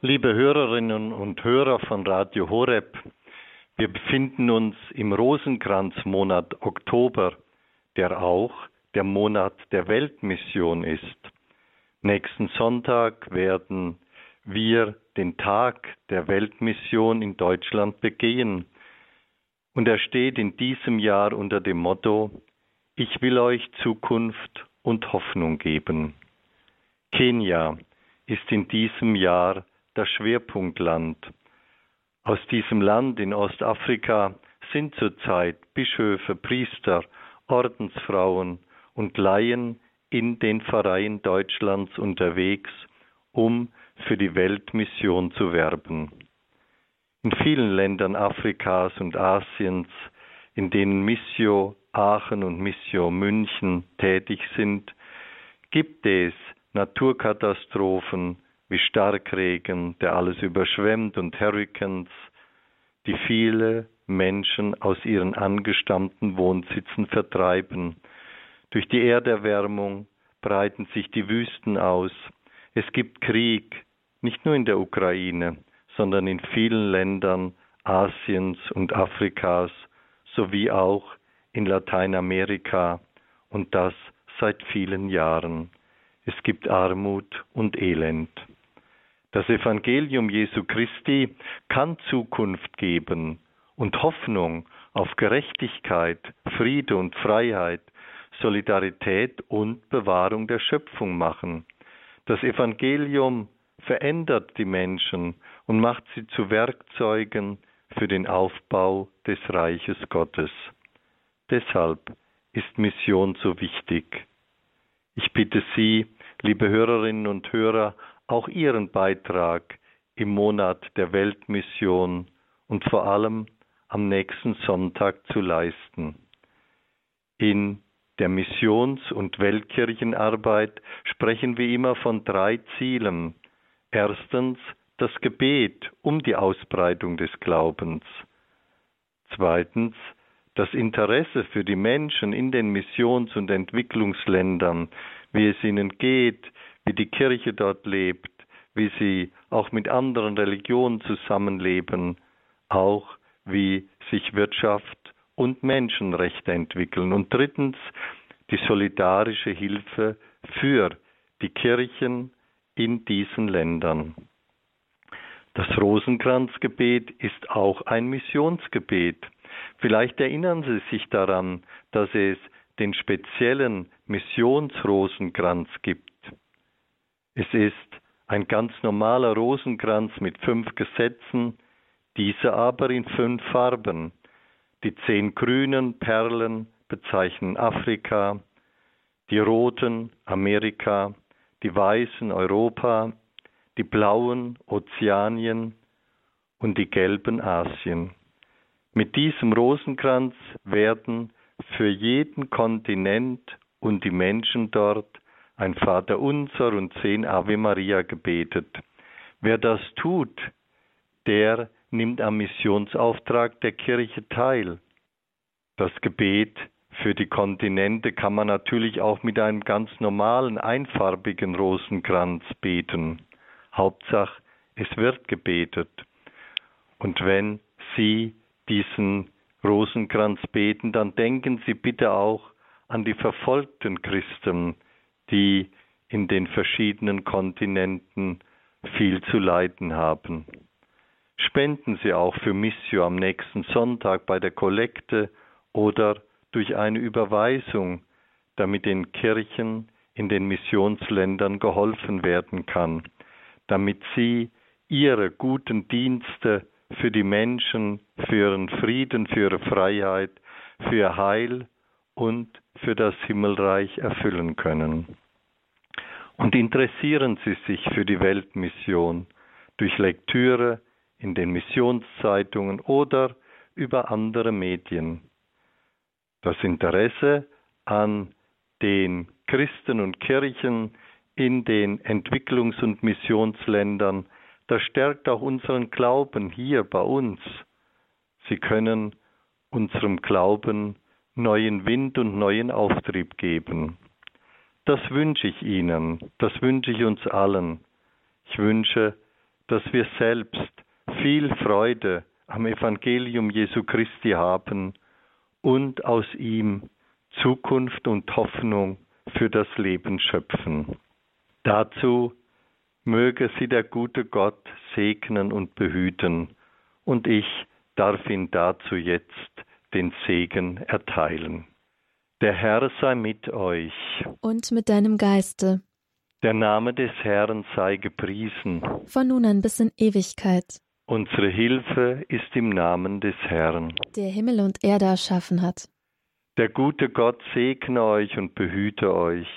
Liebe Hörerinnen und Hörer von Radio Horeb, wir befinden uns im Rosenkranzmonat Oktober, der auch der Monat der Weltmission ist. Nächsten Sonntag werden wir den Tag der Weltmission in Deutschland begehen. Und er steht in diesem Jahr unter dem Motto, ich will euch Zukunft und Hoffnung geben. Kenia ist in diesem Jahr das Schwerpunktland. Aus diesem Land in Ostafrika sind zurzeit Bischöfe, Priester, Ordensfrauen und Laien in den Pfarreien Deutschlands unterwegs, um für die Weltmission zu werben. In vielen Ländern Afrikas und Asiens, in denen Missio Aachen und Missio München tätig sind, gibt es Naturkatastrophen, wie Starkregen, der alles überschwemmt und Hurrikans, die viele Menschen aus ihren angestammten Wohnsitzen vertreiben. Durch die Erderwärmung breiten sich die Wüsten aus. Es gibt Krieg, nicht nur in der Ukraine, sondern in vielen Ländern Asiens und Afrikas sowie auch in Lateinamerika und das seit vielen Jahren. Es gibt Armut und Elend. Das Evangelium Jesu Christi kann Zukunft geben und Hoffnung auf Gerechtigkeit, Friede und Freiheit, Solidarität und Bewahrung der Schöpfung machen. Das Evangelium verändert die Menschen und macht sie zu Werkzeugen für den Aufbau des Reiches Gottes. Deshalb ist Mission so wichtig. Ich bitte Sie, liebe Hörerinnen und Hörer, auch ihren Beitrag im Monat der Weltmission und vor allem am nächsten Sonntag zu leisten. In der Missions- und Weltkirchenarbeit sprechen wir immer von drei Zielen. Erstens das Gebet um die Ausbreitung des Glaubens. Zweitens das Interesse für die Menschen in den Missions- und Entwicklungsländern, wie es ihnen geht, wie die Kirche dort lebt, wie sie auch mit anderen Religionen zusammenleben, auch wie sich Wirtschaft und Menschenrechte entwickeln. Und drittens die solidarische Hilfe für die Kirchen in diesen Ländern. Das Rosenkranzgebet ist auch ein Missionsgebet. Vielleicht erinnern Sie sich daran, dass es den speziellen Missionsrosenkranz gibt. Es ist ein ganz normaler Rosenkranz mit fünf Gesetzen, dieser aber in fünf Farben. Die zehn grünen Perlen bezeichnen Afrika, die roten Amerika, die weißen Europa, die blauen Ozeanien und die gelben Asien. Mit diesem Rosenkranz werden für jeden Kontinent und die Menschen dort ein Vater Unser und zehn Ave Maria gebetet. Wer das tut, der nimmt am Missionsauftrag der Kirche teil. Das Gebet für die Kontinente kann man natürlich auch mit einem ganz normalen, einfarbigen Rosenkranz beten. Hauptsache, es wird gebetet. Und wenn Sie diesen Rosenkranz beten, dann denken Sie bitte auch an die verfolgten Christen, die in den verschiedenen Kontinenten viel zu leiden haben. Spenden Sie auch für Missio am nächsten Sonntag bei der Kollekte oder durch eine Überweisung, damit den Kirchen in den Missionsländern geholfen werden kann, damit sie ihre guten Dienste für die Menschen, für ihren Frieden, für ihre Freiheit, für ihr Heil und für das Himmelreich erfüllen können. Und interessieren Sie sich für die Weltmission durch Lektüre in den Missionszeitungen oder über andere Medien. Das Interesse an den Christen und Kirchen in den Entwicklungs- und Missionsländern, das stärkt auch unseren Glauben hier bei uns. Sie können unserem Glauben neuen Wind und neuen Auftrieb geben. Das wünsche ich Ihnen, das wünsche ich uns allen. Ich wünsche, dass wir selbst viel Freude am Evangelium Jesu Christi haben und aus ihm Zukunft und Hoffnung für das Leben schöpfen. Dazu möge sie der gute Gott segnen und behüten, und ich darf ihn dazu jetzt den Segen erteilen. Der Herr sei mit euch. Und mit deinem Geiste. Der Name des Herrn sei gepriesen. Von nun an bis in Ewigkeit. Unsere Hilfe ist im Namen des Herrn. Der Himmel und Erde erschaffen hat. Der gute Gott segne euch und behüte euch.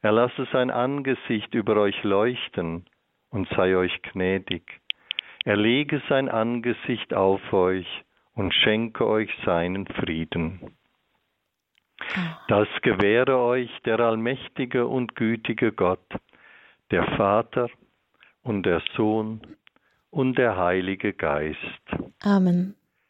Er lasse sein Angesicht über euch leuchten und sei euch gnädig. Er lege sein Angesicht auf euch und schenke euch seinen Frieden. Das gewähre euch der allmächtige und gütige Gott, der Vater und der Sohn und der Heilige Geist. Amen.